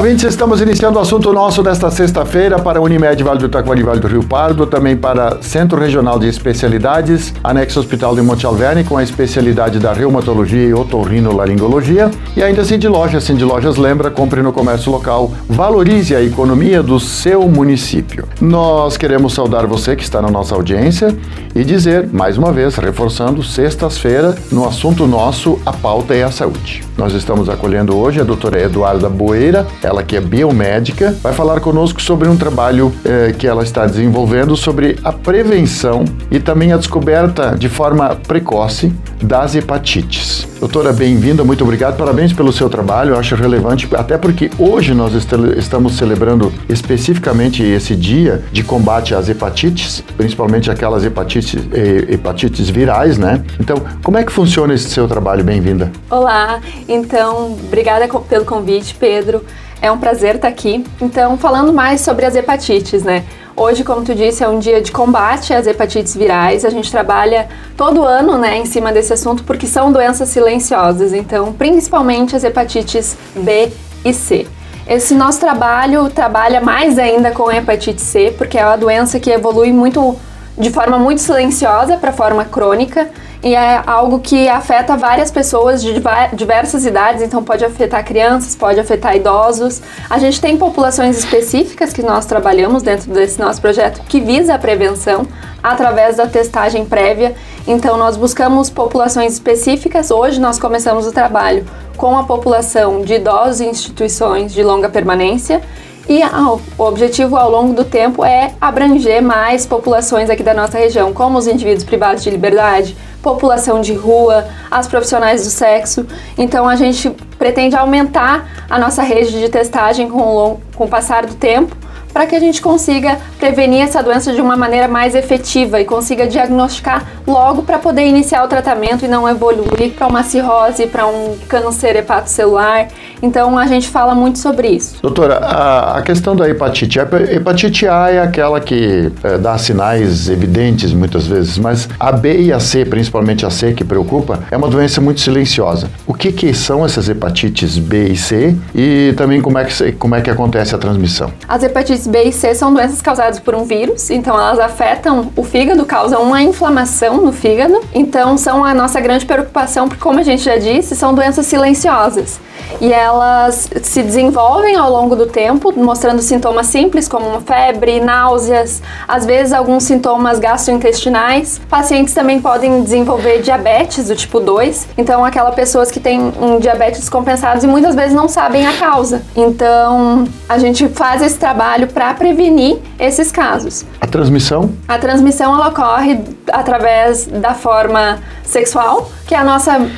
Ouvintes, estamos iniciando o assunto nosso desta sexta-feira para Unimed Vale do Taquari Vale do Rio Pardo, também para Centro Regional de Especialidades, anexo Hospital de Monte Alverne, com a especialidade da reumatologia e otorrinolaringologia, e ainda Cindy Lojas. Cindy Lojas lembra, compre no comércio local, valorize a economia do seu município. Nós queremos saudar você que está na nossa audiência e dizer, mais uma vez, reforçando, sextas-feira, no assunto nosso, a pauta é a saúde. Nós estamos acolhendo hoje a doutora Eduarda Boeira, ela que é biomédica, vai falar conosco sobre um trabalho eh, que ela está desenvolvendo sobre a prevenção e também a descoberta de forma precoce das hepatites. Doutora, bem-vinda, muito obrigado, parabéns pelo seu trabalho, eu acho relevante, até porque hoje nós estamos celebrando especificamente esse dia de combate às hepatites, principalmente aquelas hepatites, eh, hepatites virais, né? Então, como é que funciona esse seu trabalho? Bem-vinda. Olá, então, obrigada pelo convite, Pedro. É um prazer estar aqui. Então, falando mais sobre as hepatites, né? Hoje, como tu disse, é um dia de combate às hepatites virais. A gente trabalha todo ano, né, em cima desse assunto porque são doenças silenciosas. Então, principalmente as hepatites B e C. Esse nosso trabalho trabalha mais ainda com a hepatite C, porque é uma doença que evolui muito de forma muito silenciosa para forma crônica e é algo que afeta várias pessoas de diversas idades, então pode afetar crianças, pode afetar idosos. A gente tem populações específicas que nós trabalhamos dentro desse nosso projeto que visa a prevenção através da testagem prévia. Então nós buscamos populações específicas. Hoje nós começamos o trabalho com a população de idosos em instituições de longa permanência e o objetivo ao longo do tempo é abranger mais populações aqui da nossa região, como os indivíduos privados de liberdade, população de rua, as profissionais do sexo. Então a gente pretende aumentar a nossa rede de testagem com o, com o passar do tempo para que a gente consiga prevenir essa doença de uma maneira mais efetiva e consiga diagnosticar logo para poder iniciar o tratamento e não evoluir para uma cirrose, para um câncer hepatocelular. Então a gente fala muito sobre isso. Doutora, a, a questão da hepatite, a hepatite A é aquela que é, dá sinais evidentes muitas vezes, mas a B e a C, principalmente a C que preocupa, é uma doença muito silenciosa. O que, que são essas hepatites B e C e também como é que, como é que acontece a transmissão? As hepatites hepatites B e C são doenças causadas por um vírus, então elas afetam o fígado, causam uma inflamação no fígado. Então são a nossa grande preocupação, porque como a gente já disse, são doenças silenciosas e elas se desenvolvem ao longo do tempo, mostrando sintomas simples como febre, náuseas, às vezes alguns sintomas gastrointestinais. Pacientes também podem desenvolver diabetes do tipo 2, então aquelas pessoas que têm um diabetes descompensado e muitas vezes não sabem a causa. Então a gente faz esse trabalho para prevenir esses casos. A transmissão? A transmissão ela ocorre através da forma sexual, que é a nossa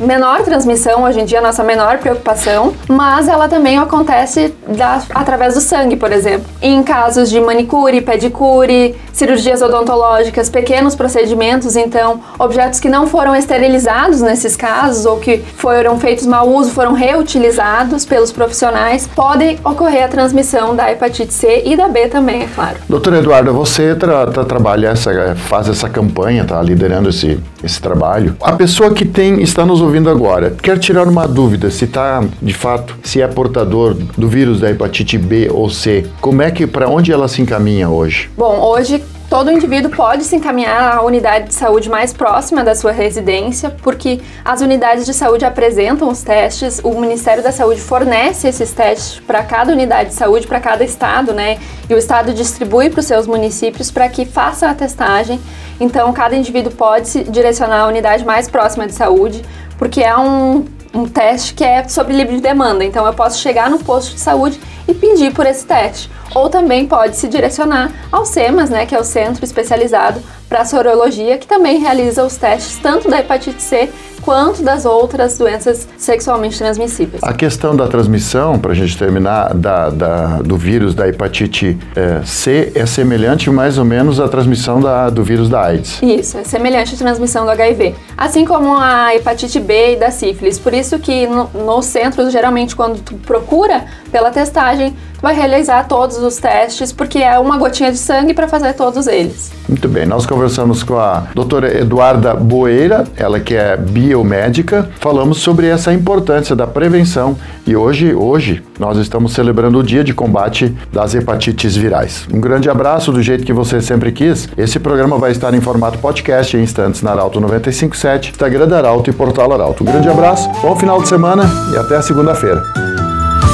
menor transmissão, hoje em dia a nossa menor preocupação, mas ela também acontece da, através do sangue, por exemplo. Em casos de manicure, pedicure, cirurgias odontológicas, pequenos procedimentos, então objetos que não foram esterilizados nesses casos ou que foram feitos mau uso, foram reutilizados pelos profissionais, podem ocorrer a transmissão da hepatite C e da B também, é claro. Doutora Eduarda, você tra tra trabalha essa, faz essa campanha, tá liderando esse, esse trabalho. A pessoa que tem está nos ouvindo agora, quer tirar uma dúvida se está de fato se é portador do vírus da hepatite B ou C. Como é que para onde ela se encaminha hoje? Bom, hoje todo indivíduo pode se encaminhar à unidade de saúde mais próxima da sua residência, porque as unidades de saúde apresentam os testes, o Ministério da Saúde fornece esses testes para cada unidade de saúde, para cada estado, né? E o estado distribui para os seus municípios para que façam a testagem. Então, cada indivíduo pode se direcionar à unidade mais próxima de saúde, porque é um, um teste que é sobre livre demanda. Então, eu posso chegar no posto de saúde e pedir por esse teste. Ou também pode se direcionar ao SEMAS, né, que é o Centro Especializado para Sorologia, que também realiza os testes tanto da hepatite C quanto das outras doenças sexualmente transmissíveis. A questão da transmissão, para a gente terminar, da, da, do vírus da hepatite é, C é semelhante mais ou menos à transmissão da, do vírus da AIDS. Isso, é semelhante à transmissão do HIV. Assim como a hepatite B e da sífilis. Por isso que no, nos centros, geralmente, quando tu procura pela testagem, tu vai realizar todos os testes, porque é uma gotinha de sangue para fazer todos eles. Muito bem, nós conversamos com a doutora Eduarda Boeira, ela que é biomédica, falamos sobre essa importância da prevenção e hoje, hoje nós estamos celebrando o dia de combate das hepatites virais. Um grande abraço do jeito que você sempre quis. Esse programa vai estar em formato podcast em instantes na Arauto 957, Instagram da Arauto e Portal Arauto. Um grande abraço, bom final de semana e até a segunda-feira.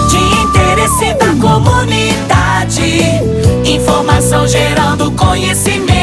De interesse da comunidade, informação gerando conhecimento.